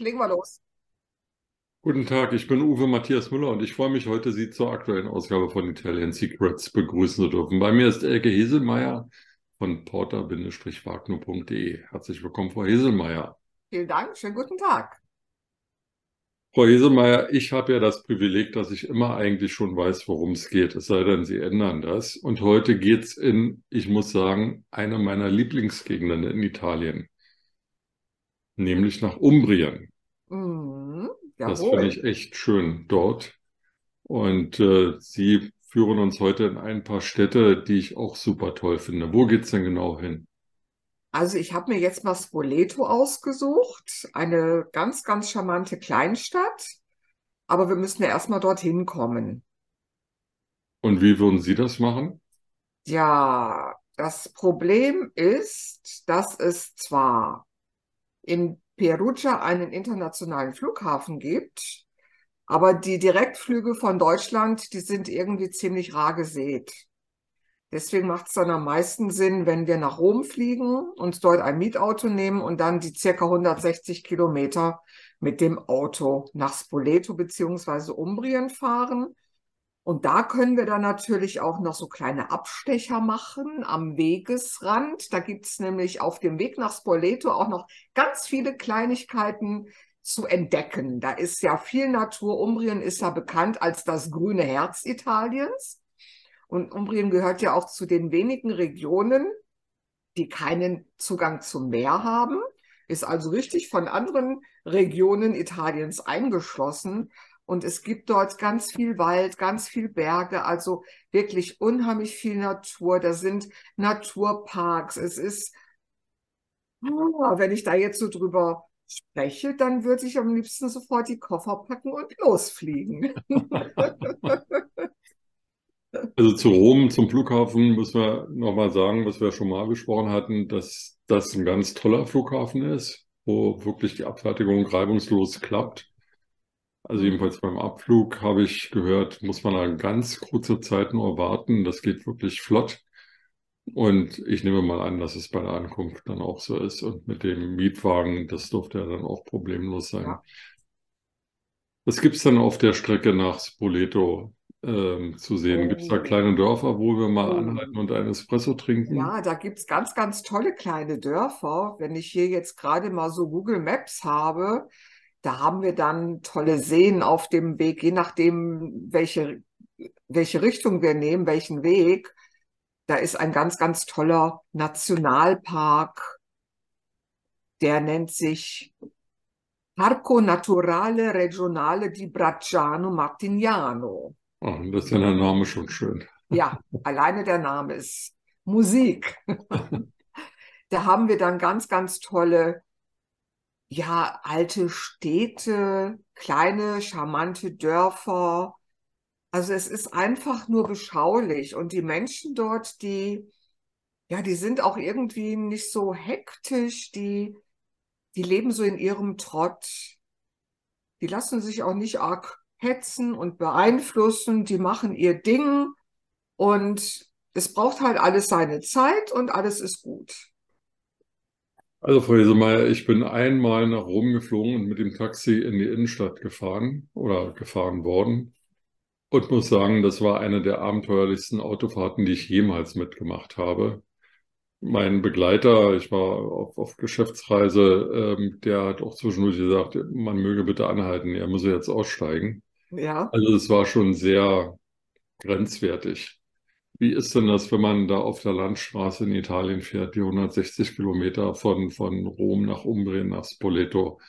legen wir los. Guten Tag, ich bin Uwe Matthias Müller und ich freue mich heute, Sie zur aktuellen Ausgabe von Italian Secrets begrüßen zu dürfen. Bei mir ist Elke Heselmeier von porter-wagner.de. Herzlich willkommen, Frau Heselmeier. Vielen Dank, schönen guten Tag. Frau Heselmeier, ich habe ja das Privileg, dass ich immer eigentlich schon weiß, worum es geht, es sei denn, Sie ändern das. Und heute geht es in, ich muss sagen, eine meiner Lieblingsgegenden in Italien, nämlich nach Umbrien. Mhm, Das finde ich echt schön dort. Und äh, Sie führen uns heute in ein paar Städte, die ich auch super toll finde. Wo geht's denn genau hin? Also ich habe mir jetzt mal Spoleto ausgesucht, eine ganz, ganz charmante Kleinstadt, aber wir müssen ja erstmal dorthin kommen. Und wie würden Sie das machen? Ja, das Problem ist, dass es zwar in Perugia einen internationalen Flughafen gibt, aber die Direktflüge von Deutschland, die sind irgendwie ziemlich rar gesät. Deswegen macht es dann am meisten Sinn, wenn wir nach Rom fliegen, uns dort ein Mietauto nehmen und dann die circa 160 Kilometer mit dem Auto nach Spoleto beziehungsweise Umbrien fahren. Und da können wir dann natürlich auch noch so kleine Abstecher machen am Wegesrand. Da gibt es nämlich auf dem Weg nach Spoleto auch noch ganz viele Kleinigkeiten zu entdecken. Da ist ja viel Natur. Umbrien ist ja bekannt als das grüne Herz Italiens. Und Umbrien gehört ja auch zu den wenigen Regionen, die keinen Zugang zum Meer haben, ist also richtig von anderen Regionen Italiens eingeschlossen. Und es gibt dort ganz viel Wald, ganz viel Berge, also wirklich unheimlich viel Natur. Da sind Naturparks. Es ist, ah, wenn ich da jetzt so drüber spreche, dann würde ich am liebsten sofort die Koffer packen und losfliegen. Also zu Rom, zum Flughafen, müssen wir nochmal sagen, was wir schon mal besprochen hatten, dass das ein ganz toller Flughafen ist, wo wirklich die Abfertigung reibungslos klappt. Also jedenfalls beim Abflug habe ich gehört, muss man eine ganz kurze Zeit nur warten. Das geht wirklich flott. Und ich nehme mal an, dass es bei der Ankunft dann auch so ist. Und mit dem Mietwagen, das dürfte ja dann auch problemlos sein. Ja. Was gibt's dann auf der Strecke nach Spoleto ähm, zu sehen? Gibt's da Oh. kleine Dörfer, wo wir mal Oh. anhalten und einen Espresso trinken? Ja, da gibt's ganz, ganz tolle kleine Dörfer. Wenn ich hier jetzt gerade mal so Google Maps habe, da haben wir dann tolle Seen auf dem Weg, je nachdem, welche, welche Richtung wir nehmen, welchen Weg. Da ist ein ganz, ganz toller Nationalpark, der nennt sich Parco Naturale Regionale di Bracciano Martignano. Oh, das ist ja der Name schon schön. Ja, alleine der Name ist Musik. Da haben wir dann ganz, ganz tolle, ja, alte Städte, kleine, charmante Dörfer. Also es ist einfach nur beschaulich und die Menschen dort, die, ja, die sind auch irgendwie nicht so hektisch, die, die leben so in ihrem Trott. Die lassen sich auch nicht arg hetzen und beeinflussen, die machen ihr Ding und es braucht halt alles seine Zeit und alles ist gut. Also, Frau Heselmeier, ich bin einmal nach Rom geflogen und mit dem Taxi in die Innenstadt gefahren oder gefahren worden und muss sagen, das war eine der abenteuerlichsten Autofahrten, die ich jemals mitgemacht habe. Mein Begleiter, ich war auf, auf Geschäftsreise, ähm, der hat auch zwischendurch gesagt, man möge bitte anhalten, er müsse jetzt aussteigen. Ja. Also es war schon sehr grenzwertig. Wie ist denn das, wenn man da auf der Landstraße in Italien fährt, die 160 Kilometer von, von Rom nach Umbrien nach Spoleto?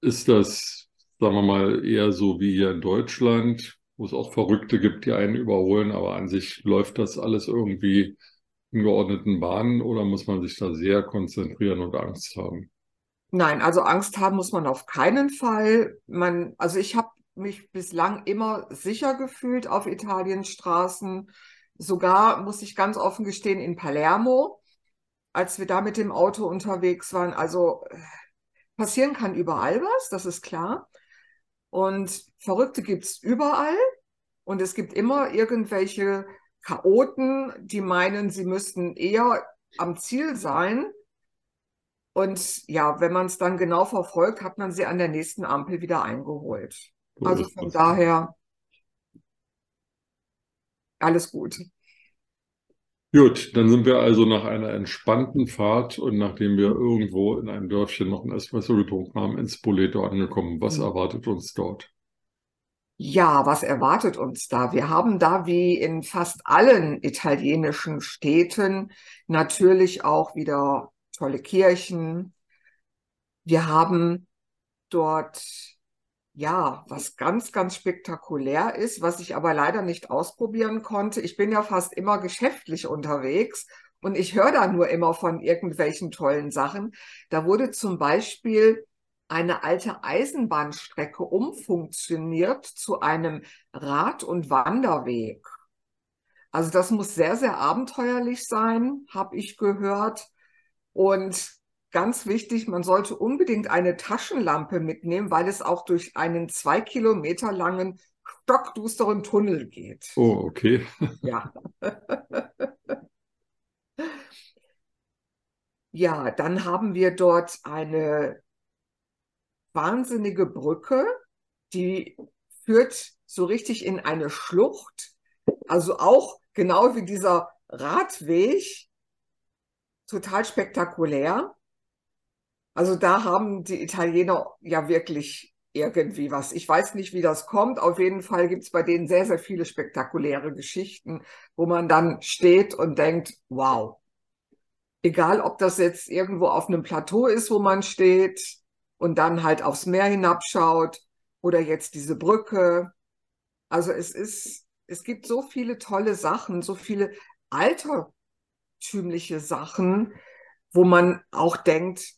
Ist das, sagen wir mal, eher so wie hier in Deutschland, wo es auch Verrückte gibt, die einen überholen, aber an sich läuft das alles irgendwie in geordneten Bahnen oder muss man sich da sehr konzentrieren und Angst haben? Nein, also Angst haben muss man auf keinen Fall. Man, also ich habe mich bislang immer sicher gefühlt auf Italiens Straßen. Sogar, muss ich ganz offen gestehen, in Palermo, als wir da mit dem Auto unterwegs waren. Also äh, passieren kann überall was, das ist klar. Und Verrückte gibt's überall. Und es gibt immer irgendwelche Chaoten, die meinen, sie müssten eher am Ziel sein. Und ja, wenn man es dann genau verfolgt, hat man sie an der nächsten Ampel wieder eingeholt. So Also von daher alles gut. Gut, dann sind wir also nach einer entspannten Fahrt und nachdem wir irgendwo in einem Dörfchen noch einen Espresso getrunken haben, in Spoleto angekommen. Was Mhm. erwartet uns dort? Ja, was erwartet uns da? Wir haben da wie in fast allen italienischen Städten natürlich auch wieder tolle Kirchen. Wir haben dort ja, was ganz, ganz spektakulär ist, was ich aber leider nicht ausprobieren konnte. Ich bin ja fast immer geschäftlich unterwegs und ich höre da nur immer von irgendwelchen tollen Sachen. Da wurde zum Beispiel eine alte Eisenbahnstrecke umfunktioniert zu einem Rad- und Wanderweg. Also das muss sehr, sehr abenteuerlich sein, habe ich gehört. Und ganz wichtig, man sollte unbedingt eine Taschenlampe mitnehmen, weil es auch durch einen zwei Kilometer langen, stockdusteren Tunnel geht. Oh, okay. Ja. Ja, dann haben wir dort eine wahnsinnige Brücke, die führt so richtig in eine Schlucht. Also auch genau wie dieser Radweg, total spektakulär. Also da haben die Italiener ja wirklich irgendwie was. Ich weiß nicht, wie das kommt. Auf jeden Fall gibt es bei denen sehr, sehr viele spektakuläre Geschichten, wo man dann steht und denkt, wow. Egal, ob das jetzt irgendwo auf einem Plateau ist, wo man steht und dann halt aufs Meer hinabschaut oder jetzt diese Brücke. Also es ist, es gibt so viele tolle Sachen, so viele altertümliche Sachen, wo man auch denkt,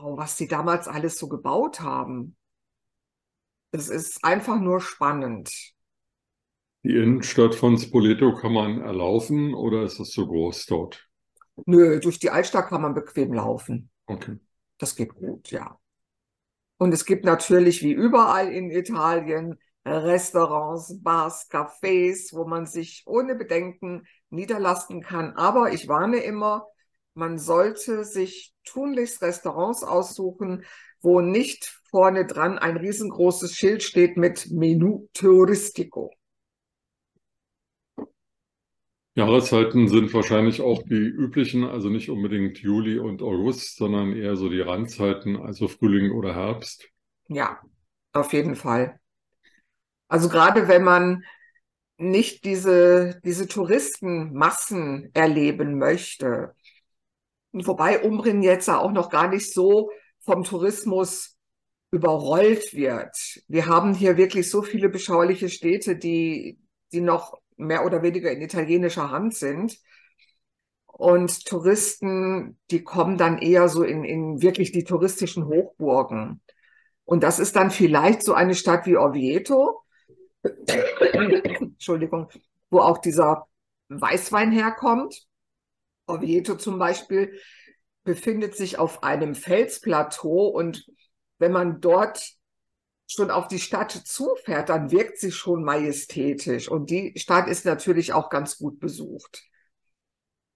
oh, was die damals alles so gebaut haben. Es ist einfach nur spannend. Die Innenstadt von Spoleto kann man erlaufen oder ist es so groß dort? Nö, durch die Altstadt kann man bequem laufen. Okay. Das geht gut, ja. Und es gibt natürlich wie überall in Italien Restaurants, Bars, Cafés, wo man sich ohne Bedenken niederlassen kann. Aber ich warne immer, man sollte sich tunlichst Restaurants aussuchen, wo nicht vorne dran ein riesengroßes Schild steht mit Menü Touristico. Jahreszeiten sind wahrscheinlich auch die üblichen, also nicht unbedingt Juli und August, sondern eher so die Randzeiten, also Frühling oder Herbst. Ja, auf jeden Fall. Also gerade wenn man nicht diese, diese Touristenmassen erleben möchte, wobei Umbrien jetzt auch noch gar nicht so vom Tourismus überrollt wird. Wir haben hier wirklich so viele beschauliche Städte, die, die noch mehr oder weniger in italienischer Hand sind. Und Touristen, die kommen dann eher so in, in wirklich die touristischen Hochburgen. Und das ist dann vielleicht so eine Stadt wie Orvieto, Entschuldigung, wo auch dieser Weißwein herkommt. Orvieto zum Beispiel befindet sich auf einem Felsplateau und wenn man dort schon auf die Stadt zufährt, dann wirkt sie schon majestätisch. Und die Stadt ist natürlich auch ganz gut besucht.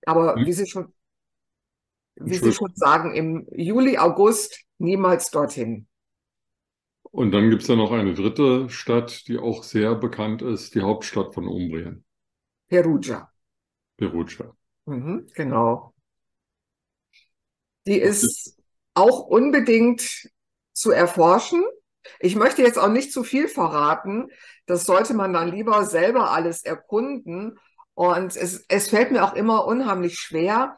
Aber wie Sie schon, wie Sie schon sagen, im Juli, August niemals dorthin. Und dann gibt es ja noch eine dritte Stadt, die auch sehr bekannt ist, die Hauptstadt von Umbrien, Perugia. Perugia. Mhm, genau. Die ist auch unbedingt zu erforschen. Ich möchte jetzt auch nicht zu viel verraten. Das sollte man dann lieber selber alles erkunden. Und es, es fällt mir auch immer unheimlich schwer,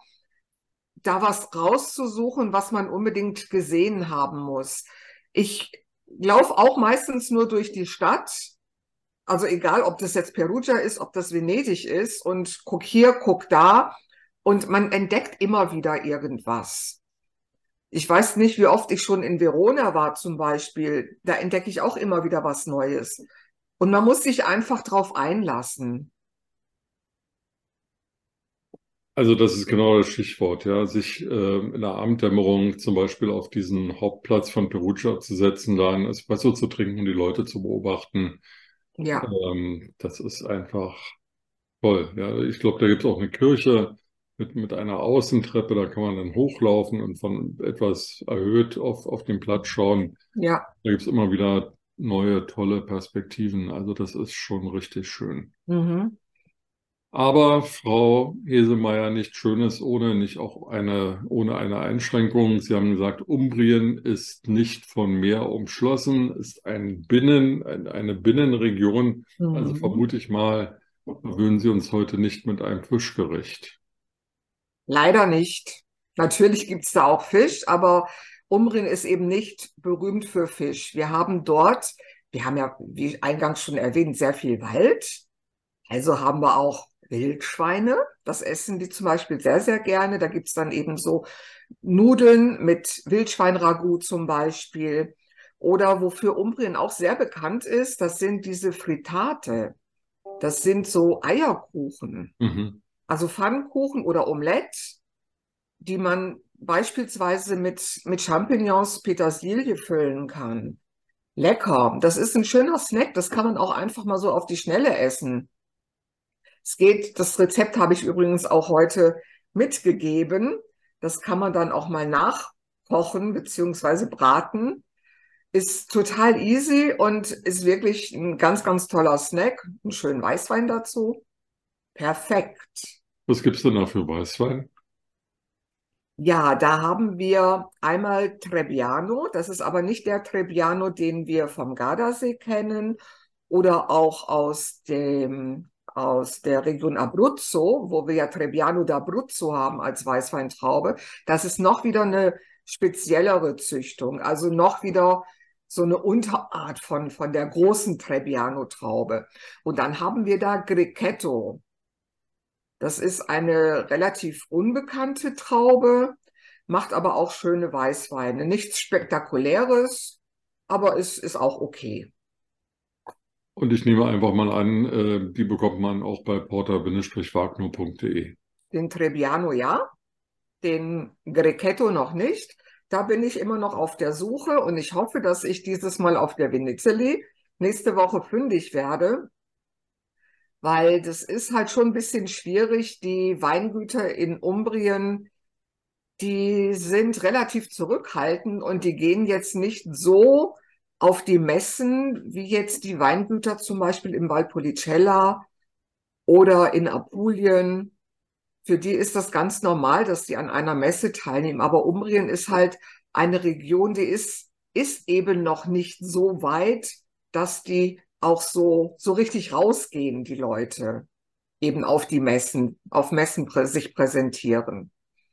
da was rauszusuchen, was man unbedingt gesehen haben muss. Ich laufe auch meistens nur durch die Stadt. Also egal, ob das jetzt Perugia ist, ob das Venedig ist und guck hier, guck da. Und man entdeckt immer wieder irgendwas. Ich weiß nicht, wie oft ich schon in Verona war zum Beispiel. Da entdecke ich auch immer wieder was Neues. Und man muss sich einfach drauf einlassen. Also das ist genau das Stichwort, ja, sich äh, in der Abenddämmerung zum Beispiel auf diesen Hauptplatz von Perugia zu setzen, da ein Espresso zu trinken, die Leute zu beobachten. Ja, Ähm, das ist einfach toll. Ja, ich glaube, da gibt es auch eine Kirche, mit, mit einer Außentreppe, da kann man dann hochlaufen und von etwas erhöht auf, auf den Platz schauen. Ja. Da gibt es immer wieder neue, tolle Perspektiven. Also das ist schon richtig schön. Mhm. Aber Frau Hesemeyer, nichts Schönes ohne nicht auch eine, ohne eine Einschränkung. Sie haben gesagt, Umbrien ist nicht von Meer umschlossen, ist ein Binnen, eine Binnenregion. Also Mhm. vermute ich mal, würden Sie uns heute nicht mit einem Fischgericht. Leider nicht. Natürlich gibt's da auch Fisch, aber Umbrien ist eben nicht berühmt für Fisch. Wir haben dort, wir haben ja, wie eingangs schon erwähnt, sehr viel Wald. Also haben wir auch Wildschweine. Das essen die zum Beispiel sehr, sehr gerne. Da gibt's dann eben so Nudeln mit Wildschweinragout zum Beispiel. Oder wofür Umbrien auch sehr bekannt ist, das sind diese Fritate. Das sind so Eierkuchen. Mhm. Also Pfannkuchen oder Omelette, die man beispielsweise mit, mit Champignons, Petersilie füllen kann. Lecker. Das ist ein schöner Snack. Das kann man auch einfach mal so auf die Schnelle essen. Es geht, das Rezept habe ich übrigens auch heute mitgegeben. Das kann man dann auch mal nachkochen beziehungsweise braten. Ist total easy und ist wirklich ein ganz, ganz toller Snack. Einen schönen Weißwein dazu. Perfekt. Was gibt's denn da für Weißwein? Ja, da haben wir einmal Trebbiano. Das ist aber nicht der Trebbiano, den wir vom Gardasee kennen oder auch aus dem, aus der Region Abruzzo, wo wir ja Trebbiano d'Abruzzo haben als Weißweintraube. Das ist noch wieder eine speziellere Züchtung, also noch wieder so eine Unterart von, von der großen Trebbiano-Traube. Und dann haben wir da Grechetto. Das ist eine relativ unbekannte Traube, macht aber auch schöne Weißweine. Nichts Spektakuläres, aber es ist auch okay. Und ich nehme einfach mal an, äh, die bekommt man auch bei porter-wagner.de. Den Trebbiano ja, den Grechetto noch nicht. Da bin ich immer noch auf der Suche und ich hoffe, dass ich dieses Mal auf der Vinizeli nächste Woche fündig werde, weil das ist halt schon ein bisschen schwierig. Die Weingüter in Umbrien, die sind relativ zurückhaltend und die gehen jetzt nicht so auf die Messen wie jetzt die Weingüter zum Beispiel im Valpolicella oder in Apulien. Für die ist das ganz normal, dass die an einer Messe teilnehmen. Aber Umbrien ist halt eine Region, die ist, ist eben noch nicht so weit, dass die auch so, so richtig rausgehen, die Leute, eben auf die Messen, auf Messen prä sich präsentieren.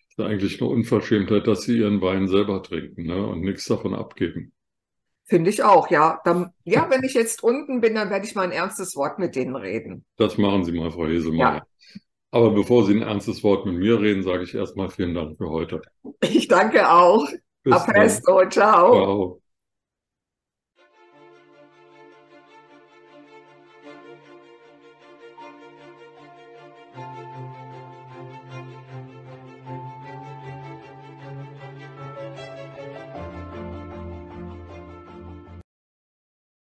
ist eigentlich eine Unverschämtheit, dass sie ihren Wein selber trinken, ne, und nichts davon abgeben. Finde ich auch, ja. Dann, ja, wenn ich jetzt unten bin, dann werde ich mal ein ernstes Wort mit denen reden. Das machen Sie mal, Frau Hesemeyer. Ja. Aber bevor Sie ein ernstes Wort mit mir reden, sage ich erstmal vielen Dank für heute. Ich danke auch. Bis A dann. presto, ciao. Ciao.